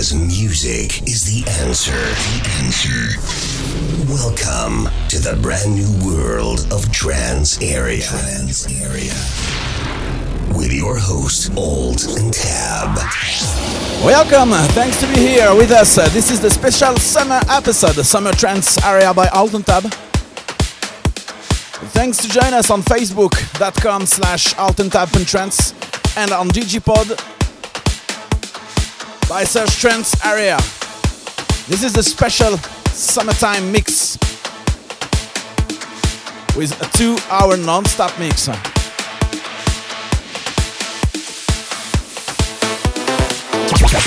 because music is the answer. The answer. Welcome to the brand new world of Trance Area. Trance Area. With your host, Alt and Tab. Welcome, thanks to be here with us. Uh, this is the special summer episode, the Summer Trance Area by Alt and Tab. Thanks to join us on facebook.com slash Altentab and Trance and on Digipod by search Trance Area. This is the special summertime mix with a two hour non stop mix.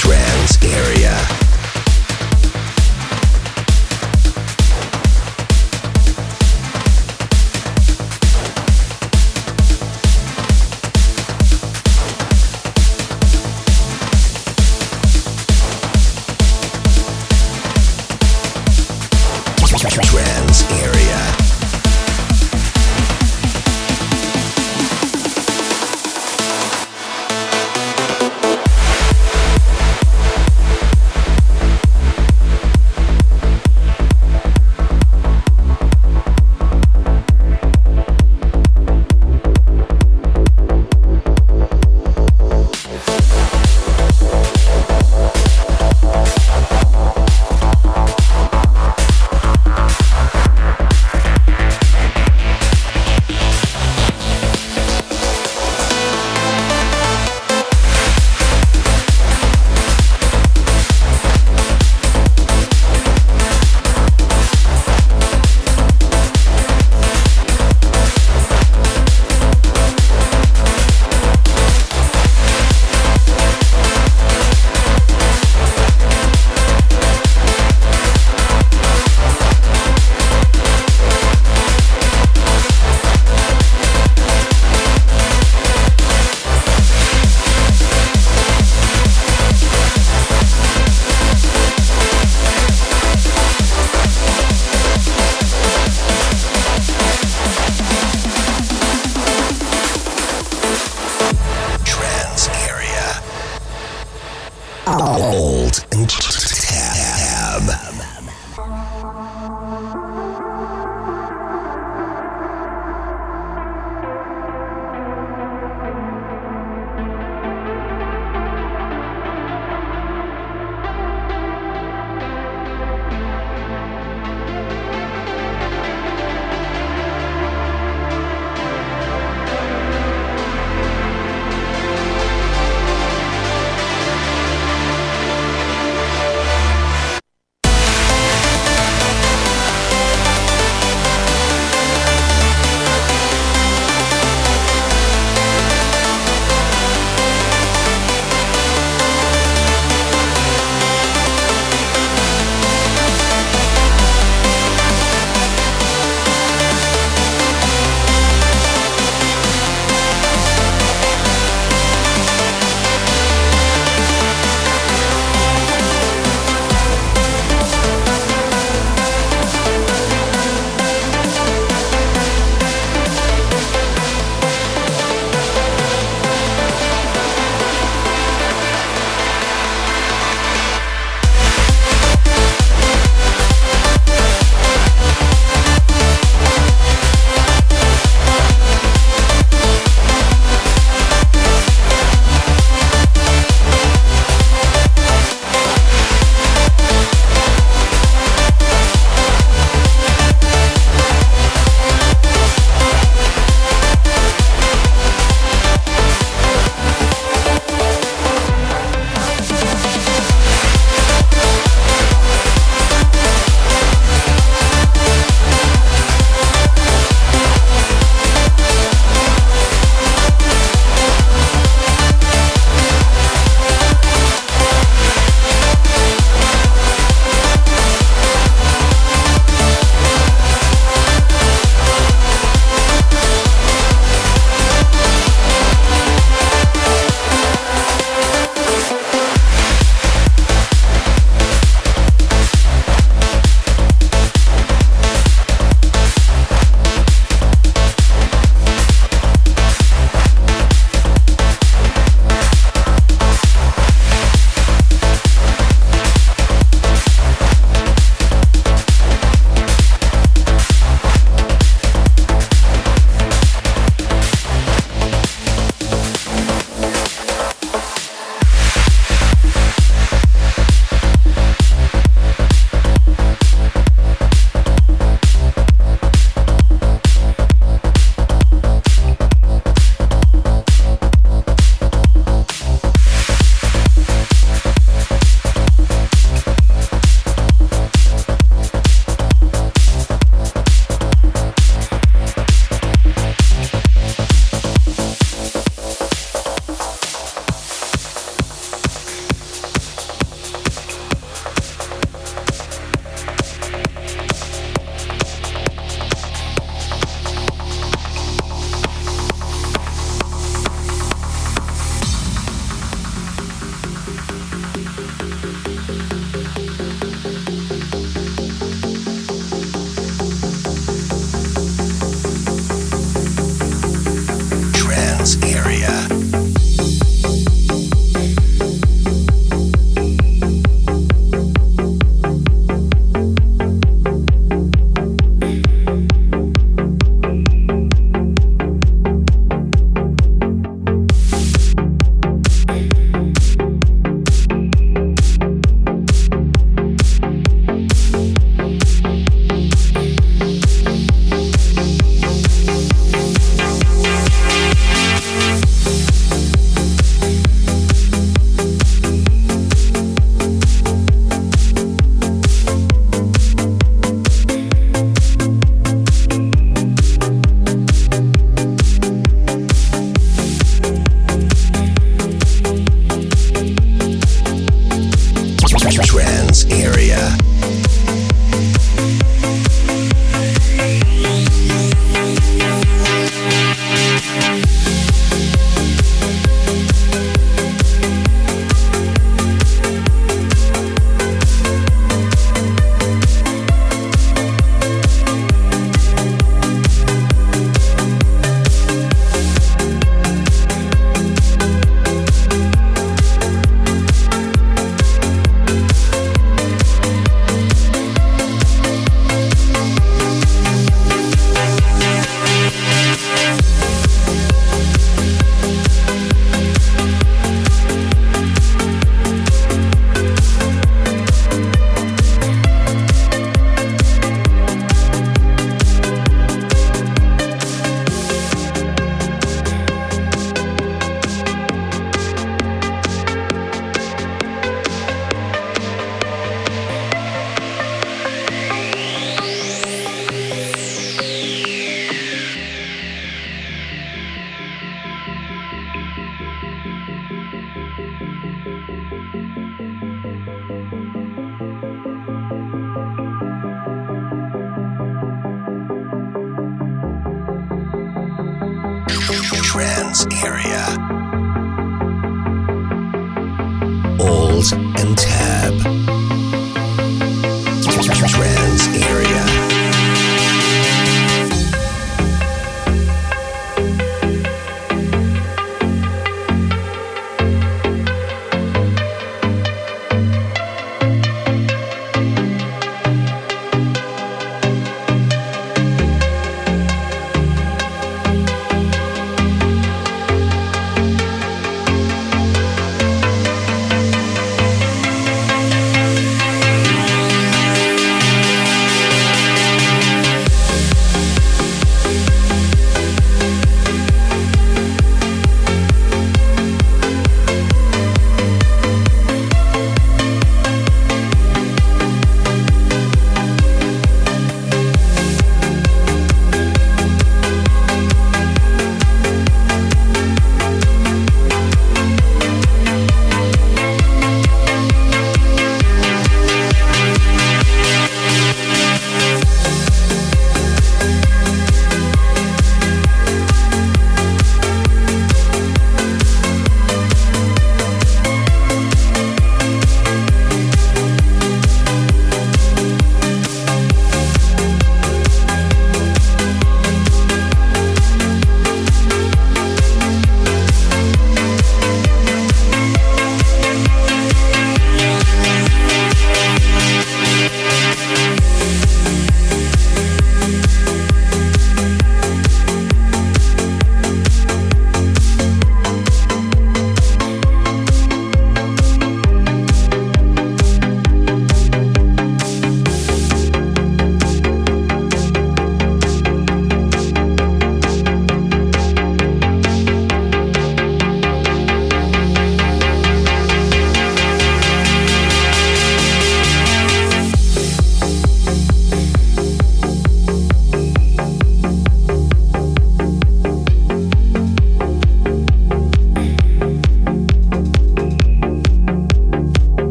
Trance Area.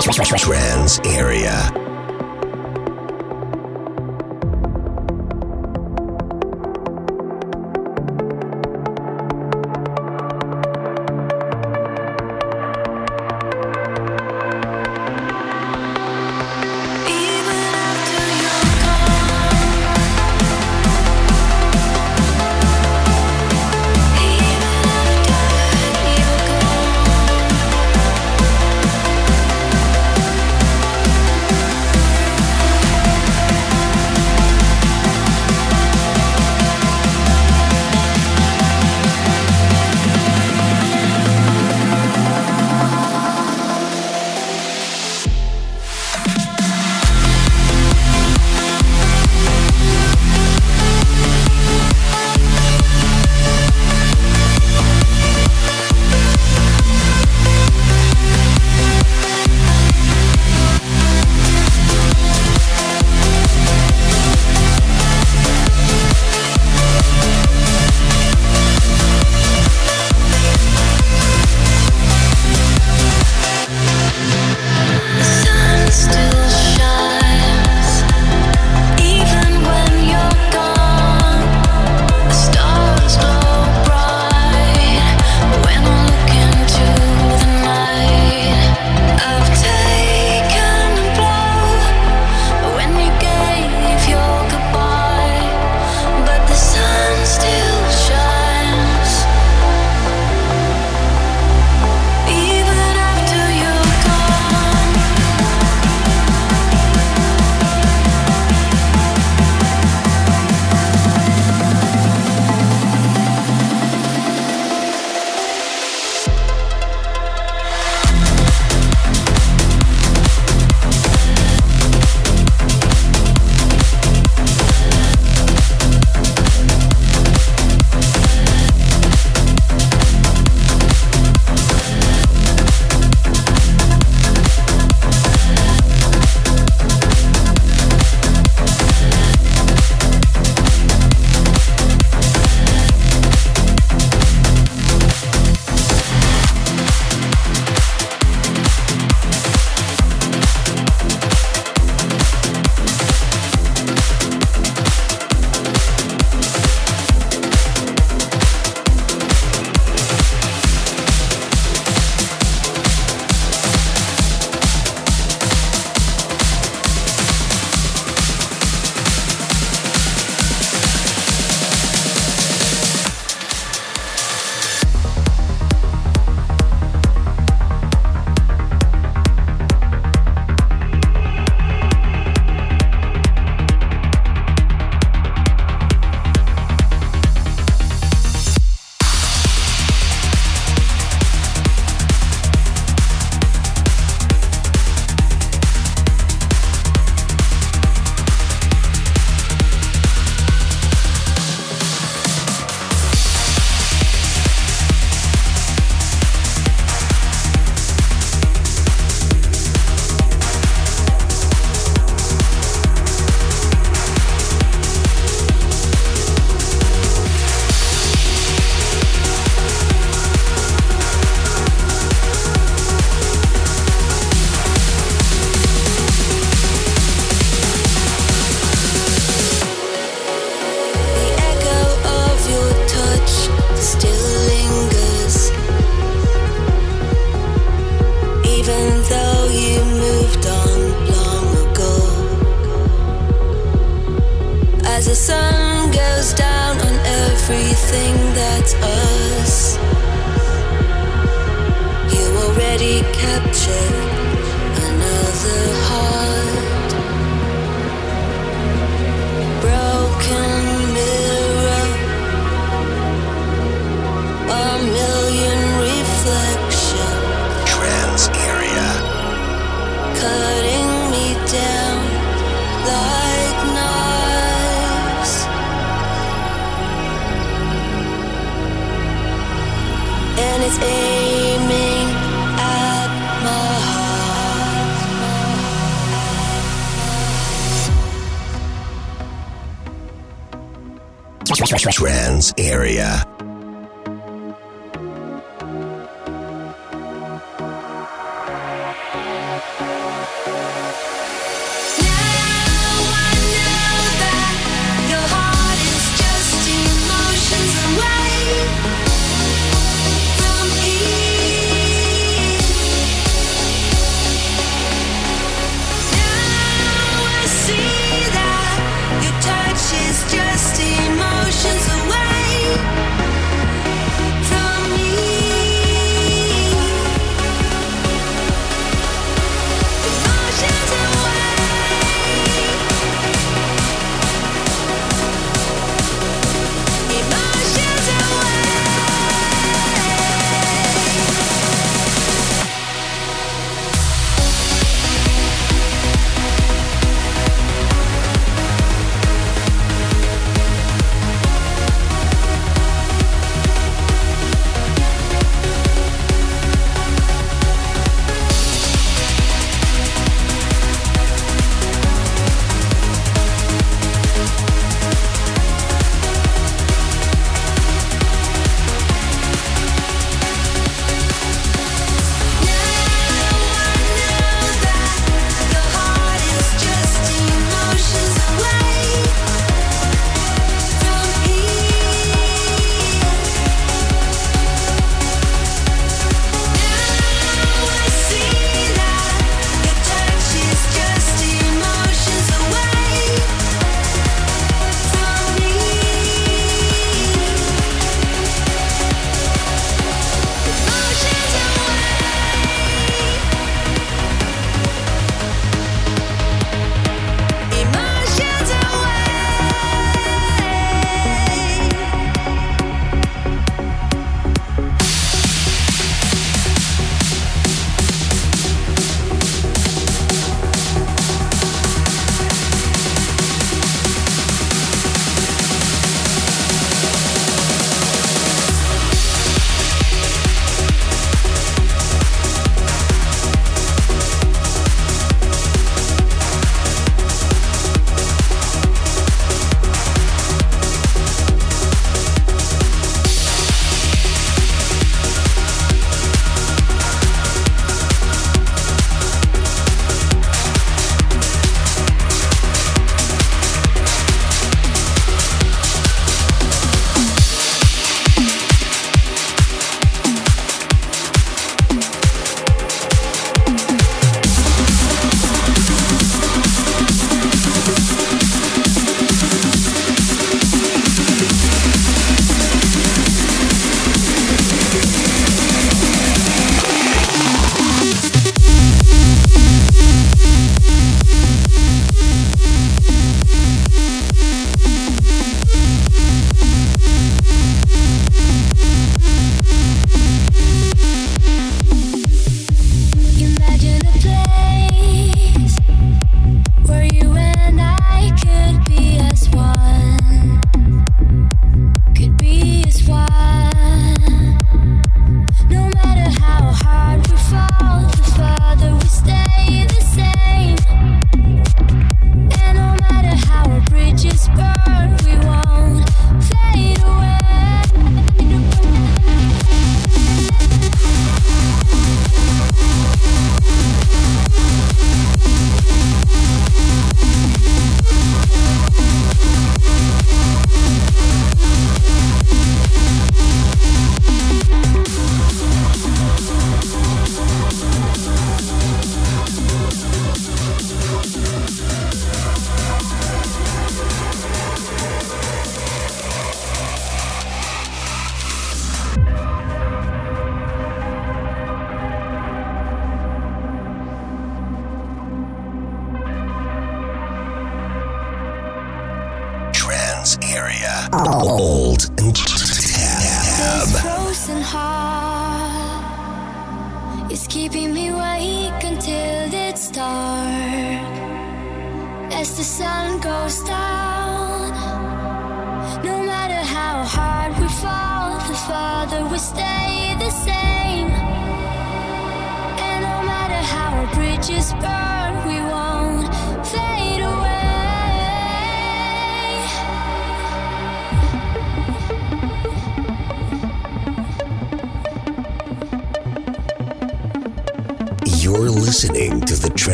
Trance Area.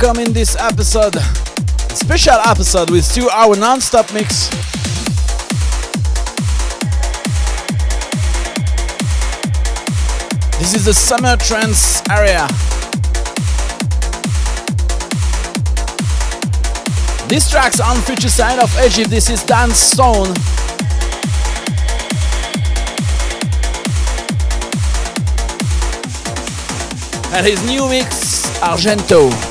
welcome in this episode, special episode with two hour non-stop mix. This is the summer trance area. This track's on Future Sound of Egypt. This is Dan Stone. And his new mix, Argento.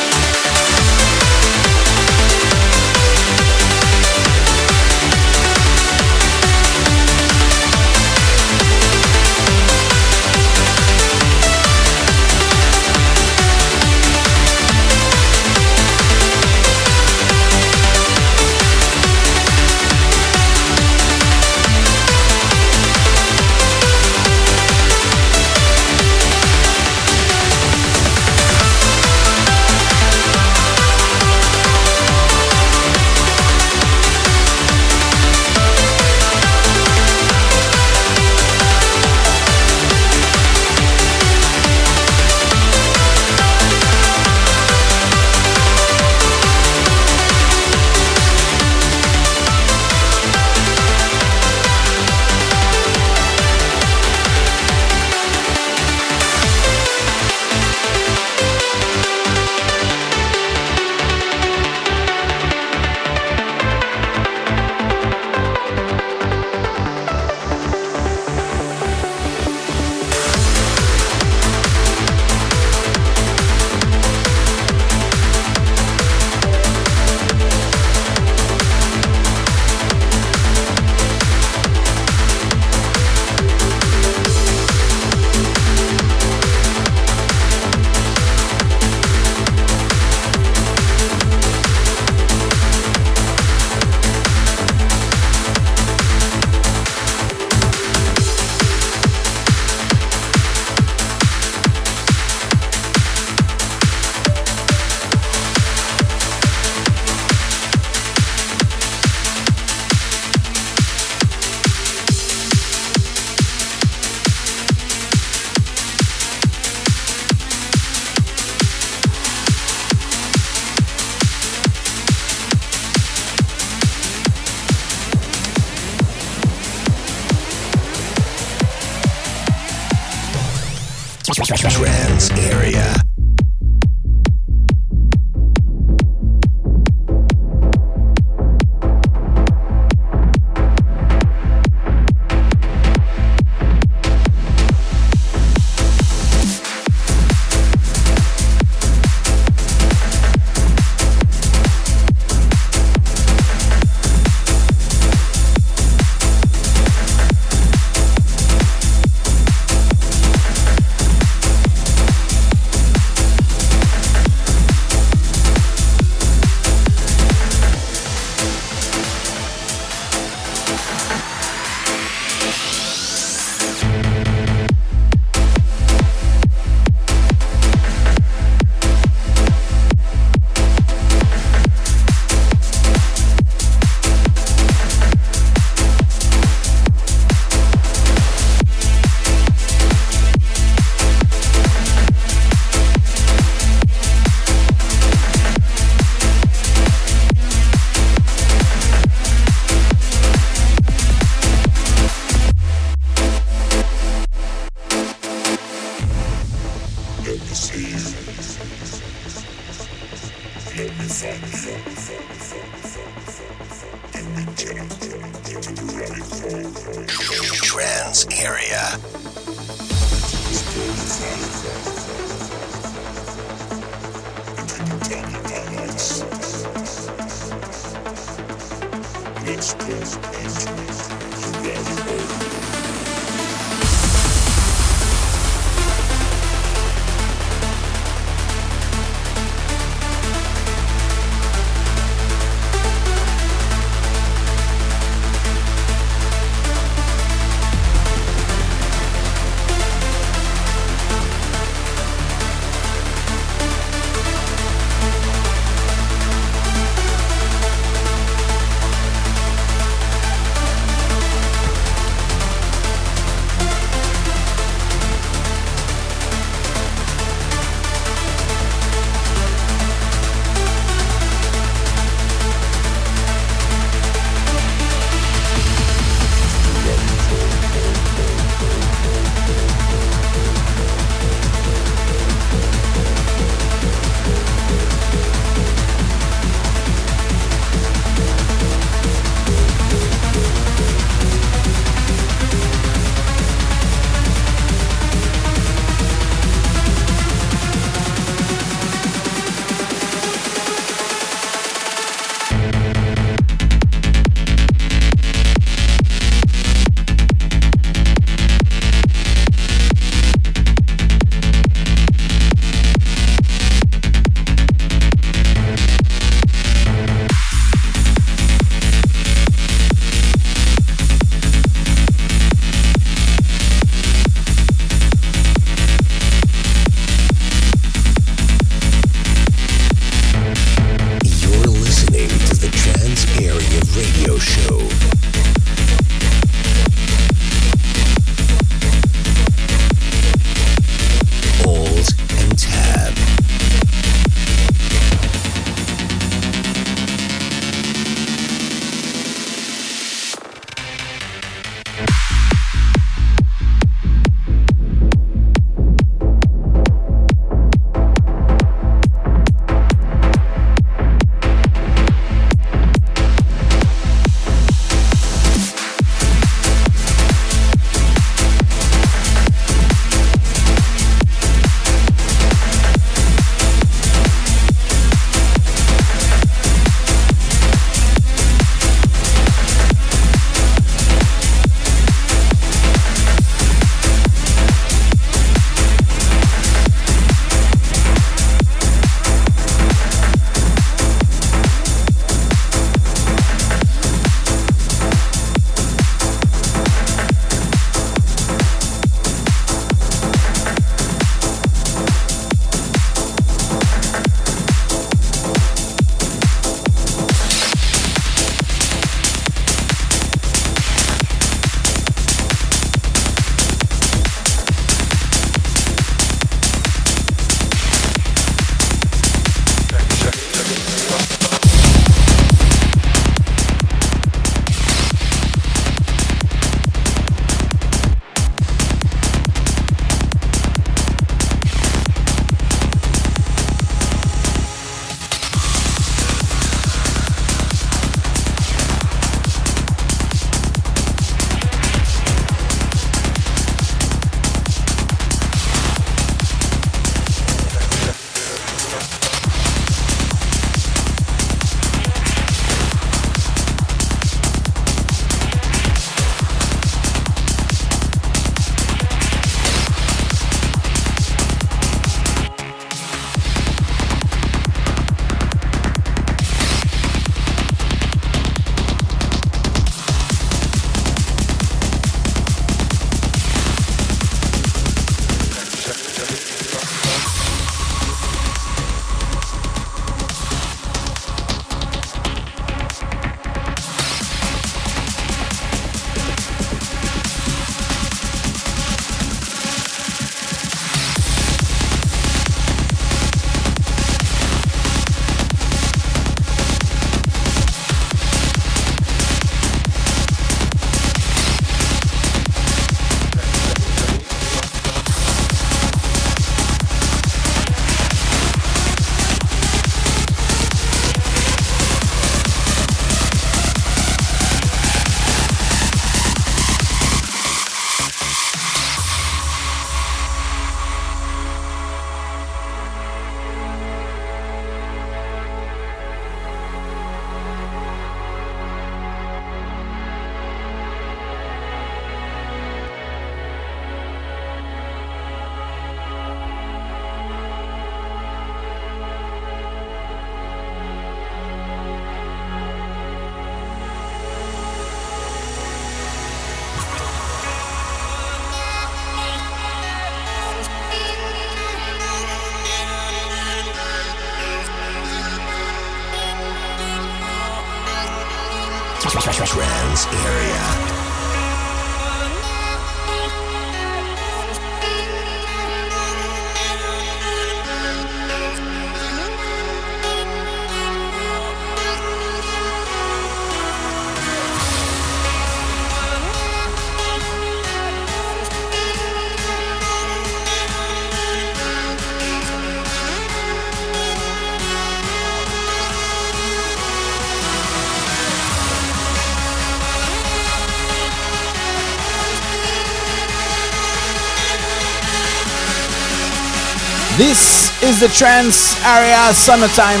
This is the trance area summertime.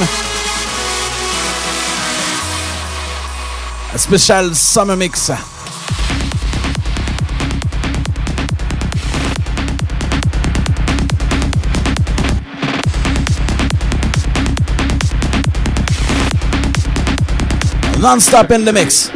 A special summer mix. Non-stop in the mix.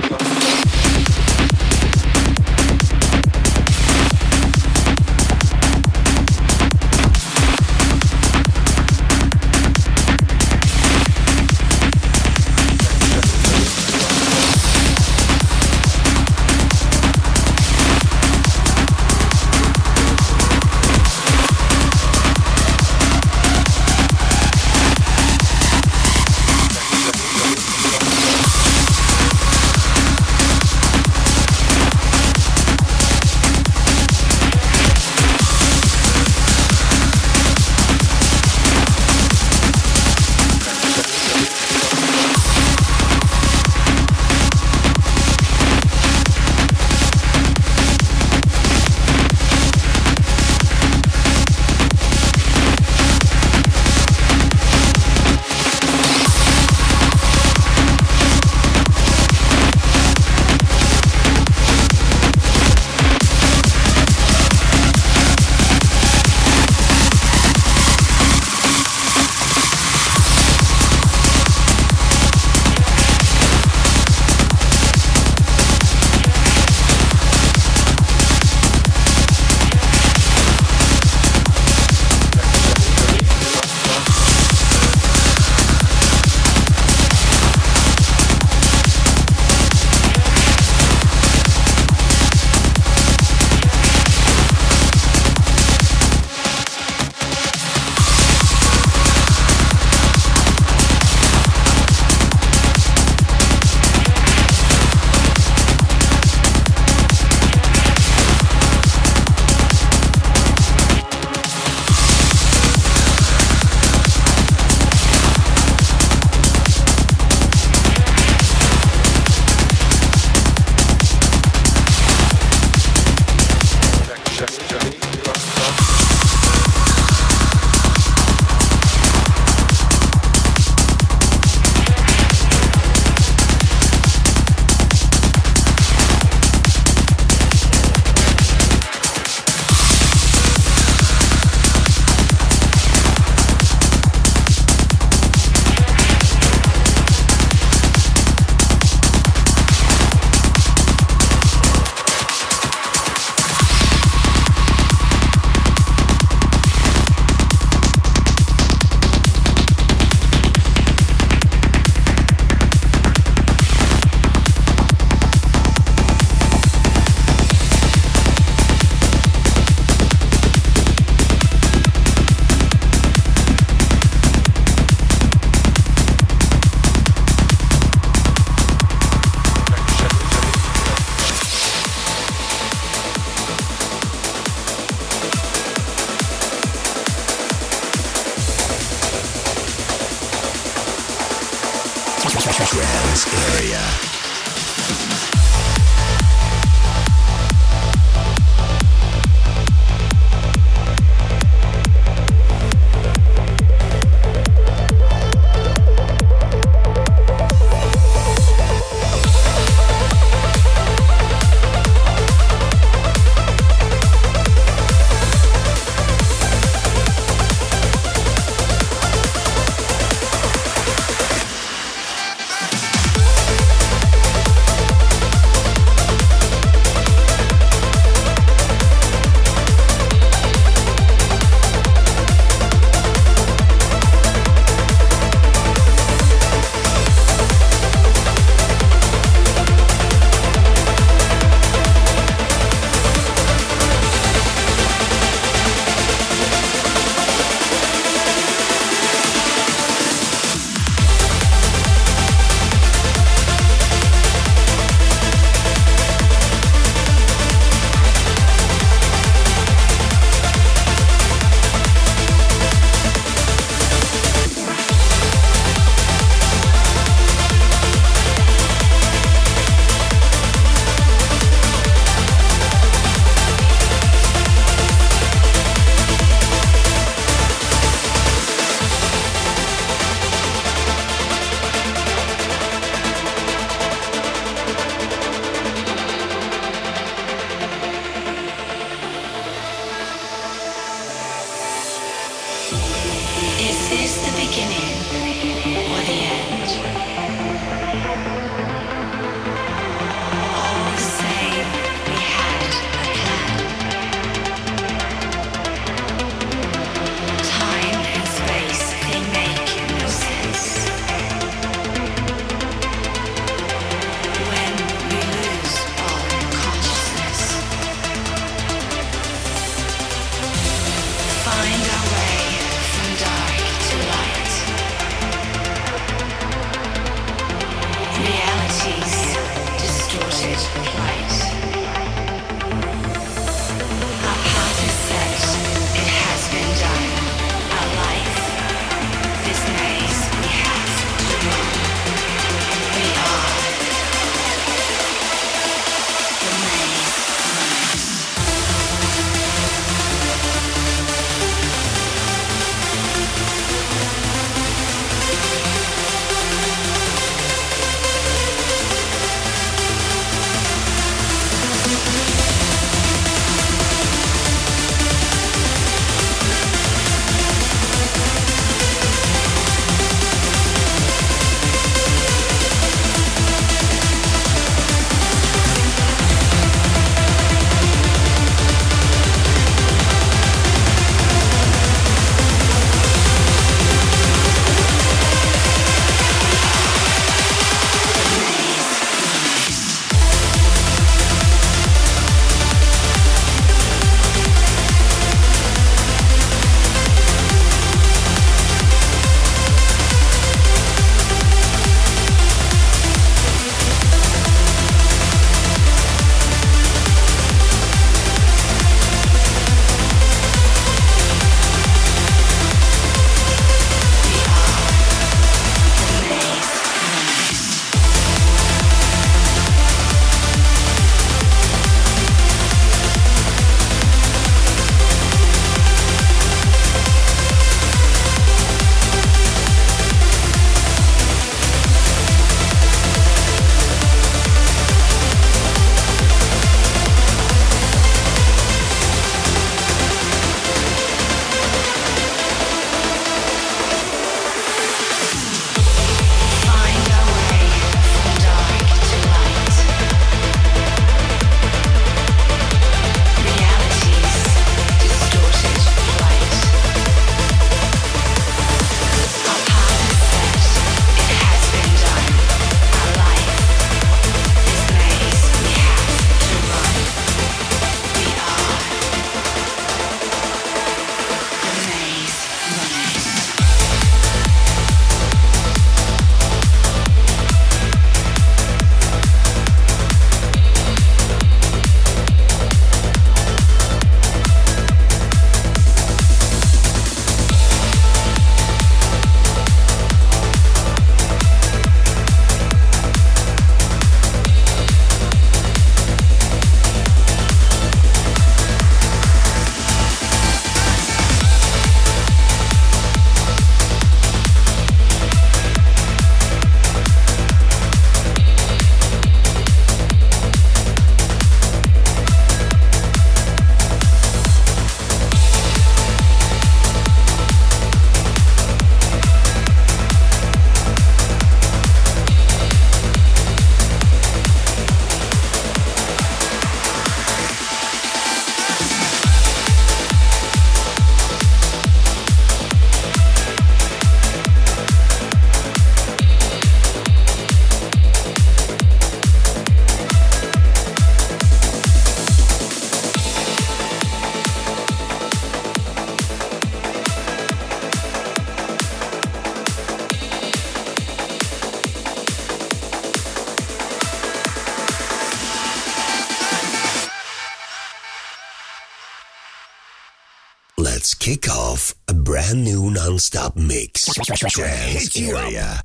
Non-stop mix. Trance area.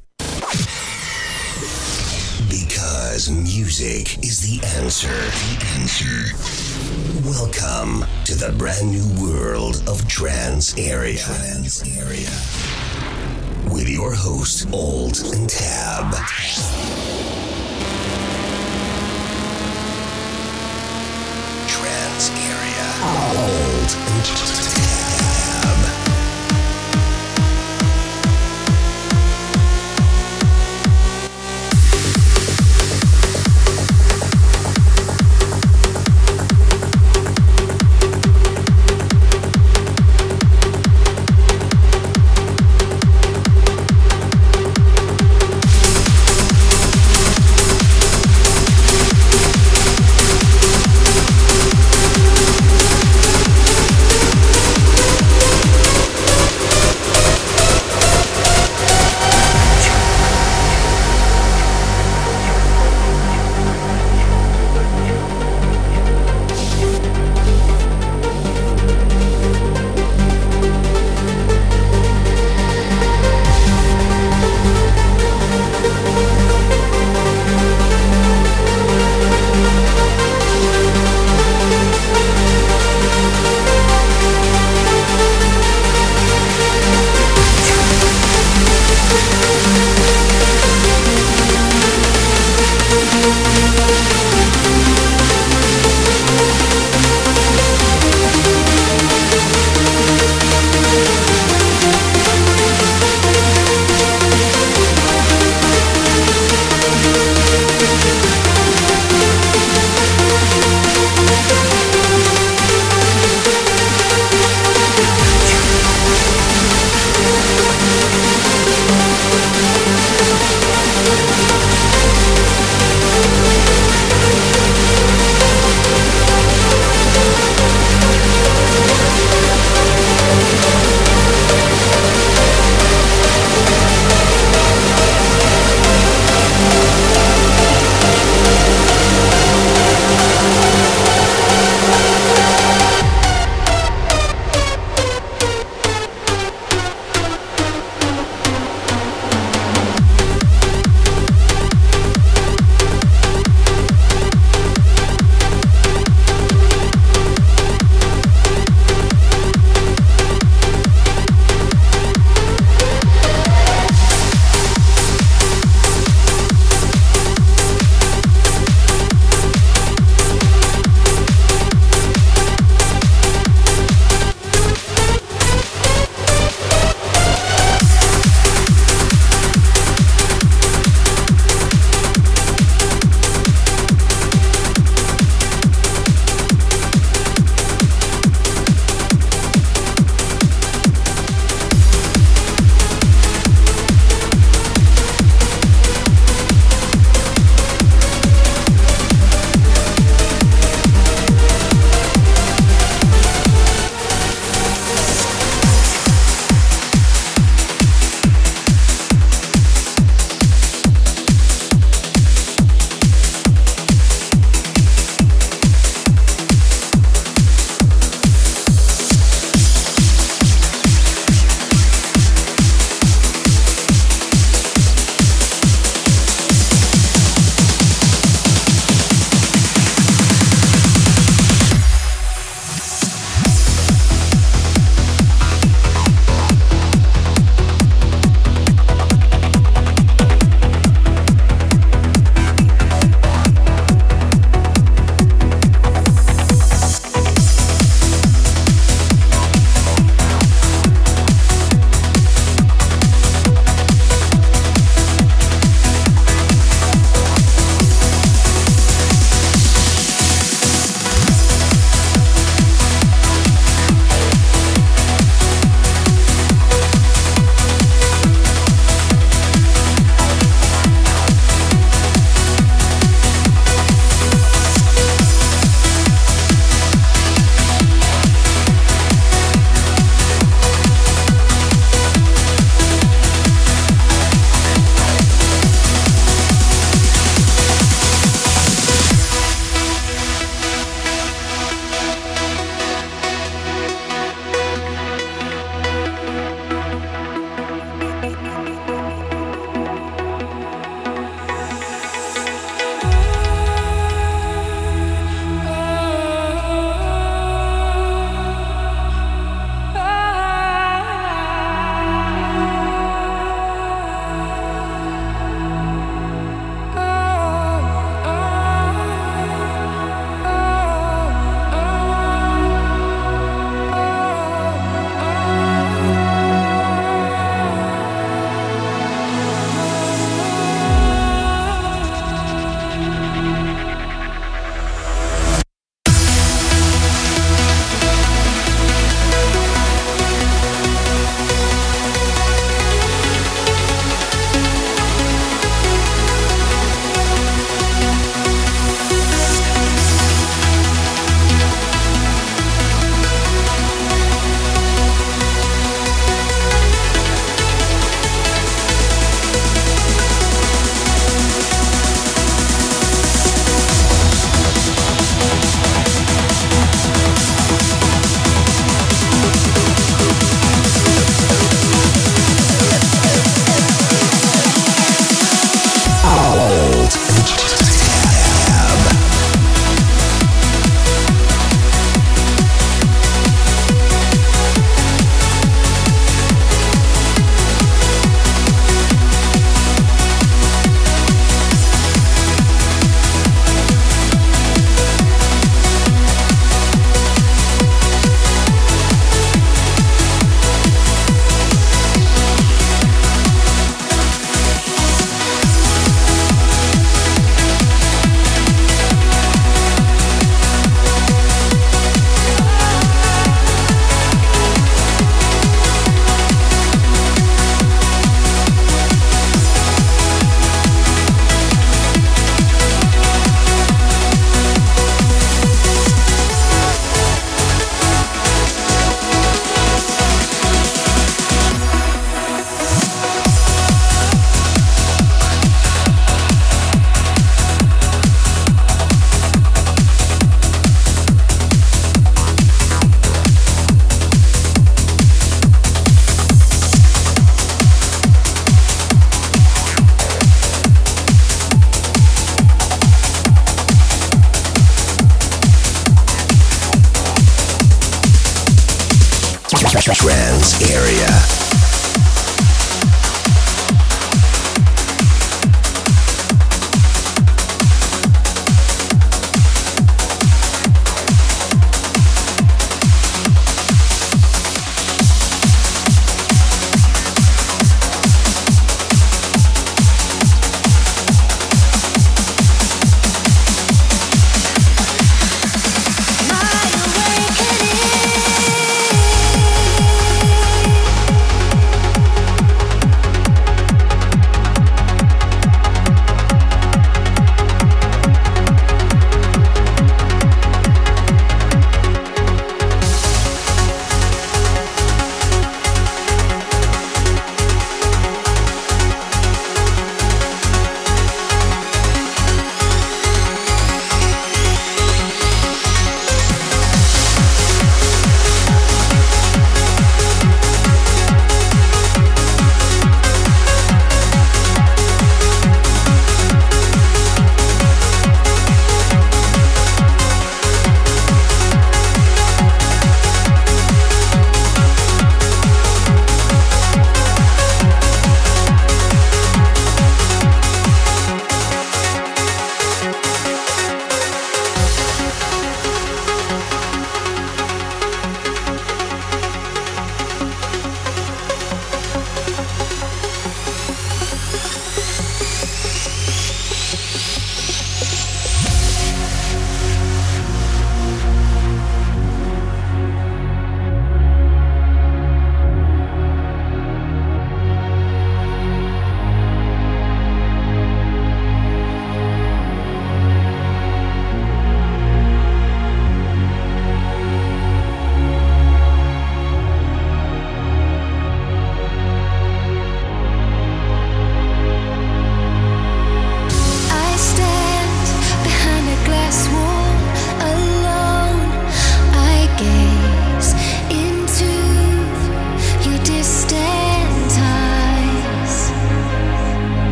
Because music is the answer. The answer. Welcome to the brand new world of Trance area. Trance area. With your host, Old and Tab. Trance area. Alt and Tab.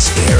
dance.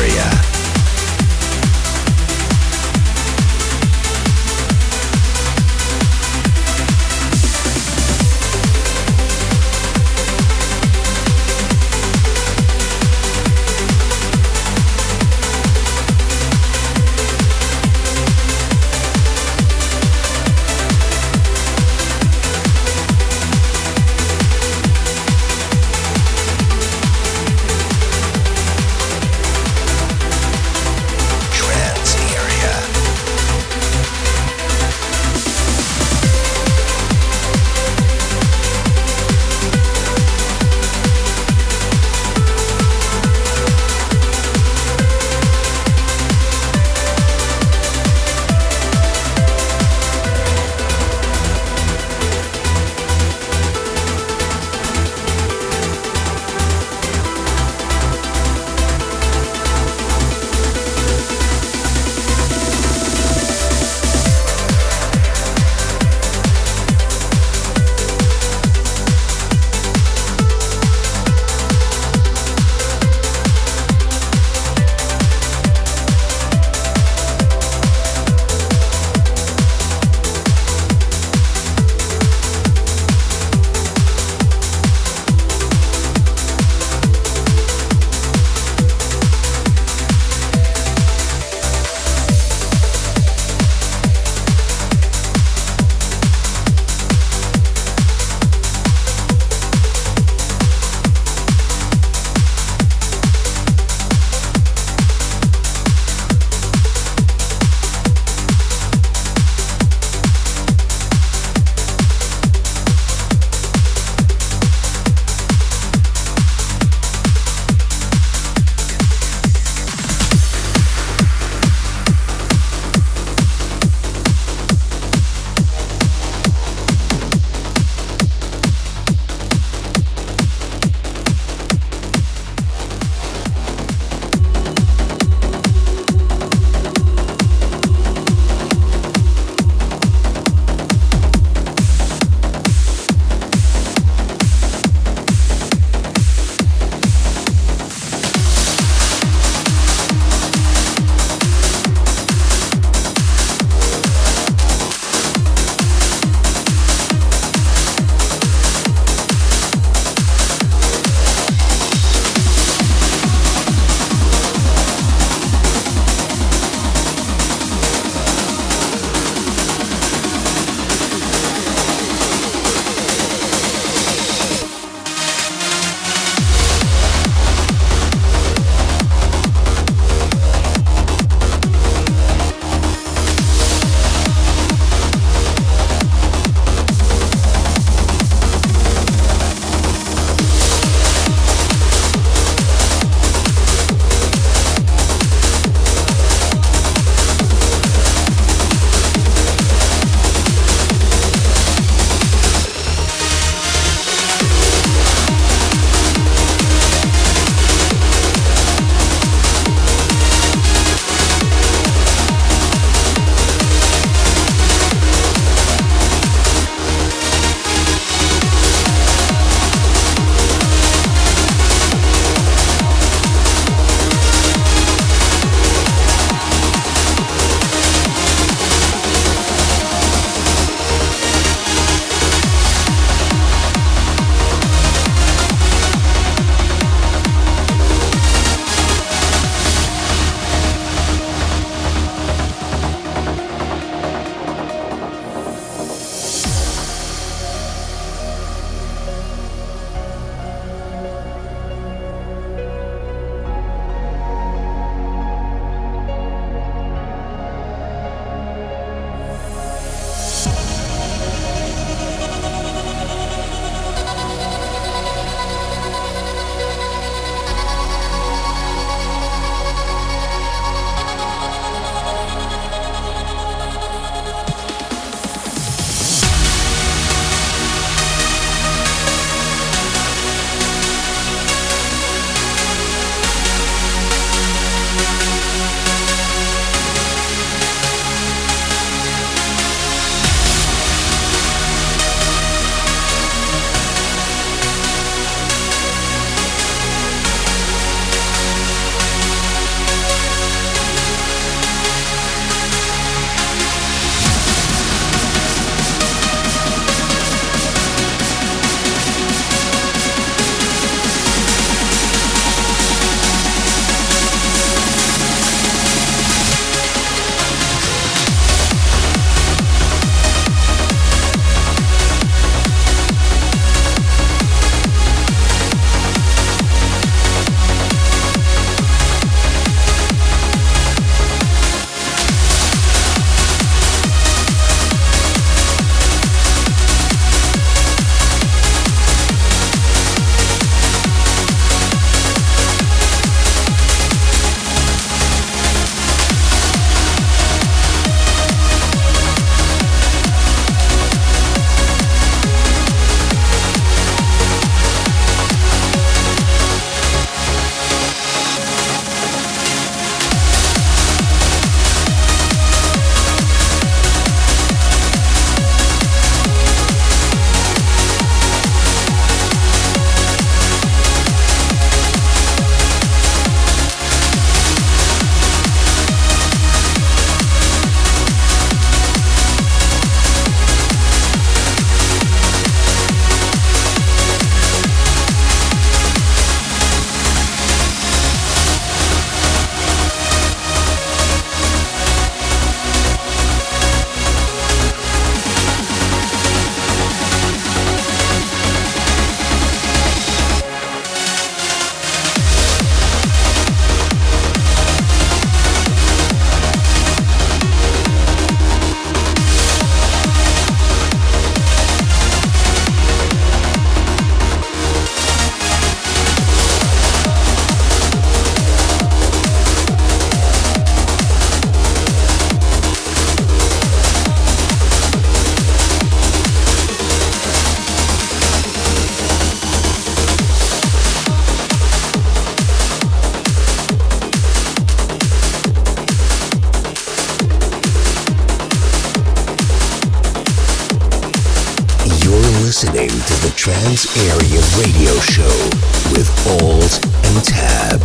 And Tab.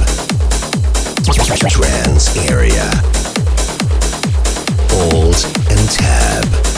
Trance Area. Alt and Tab.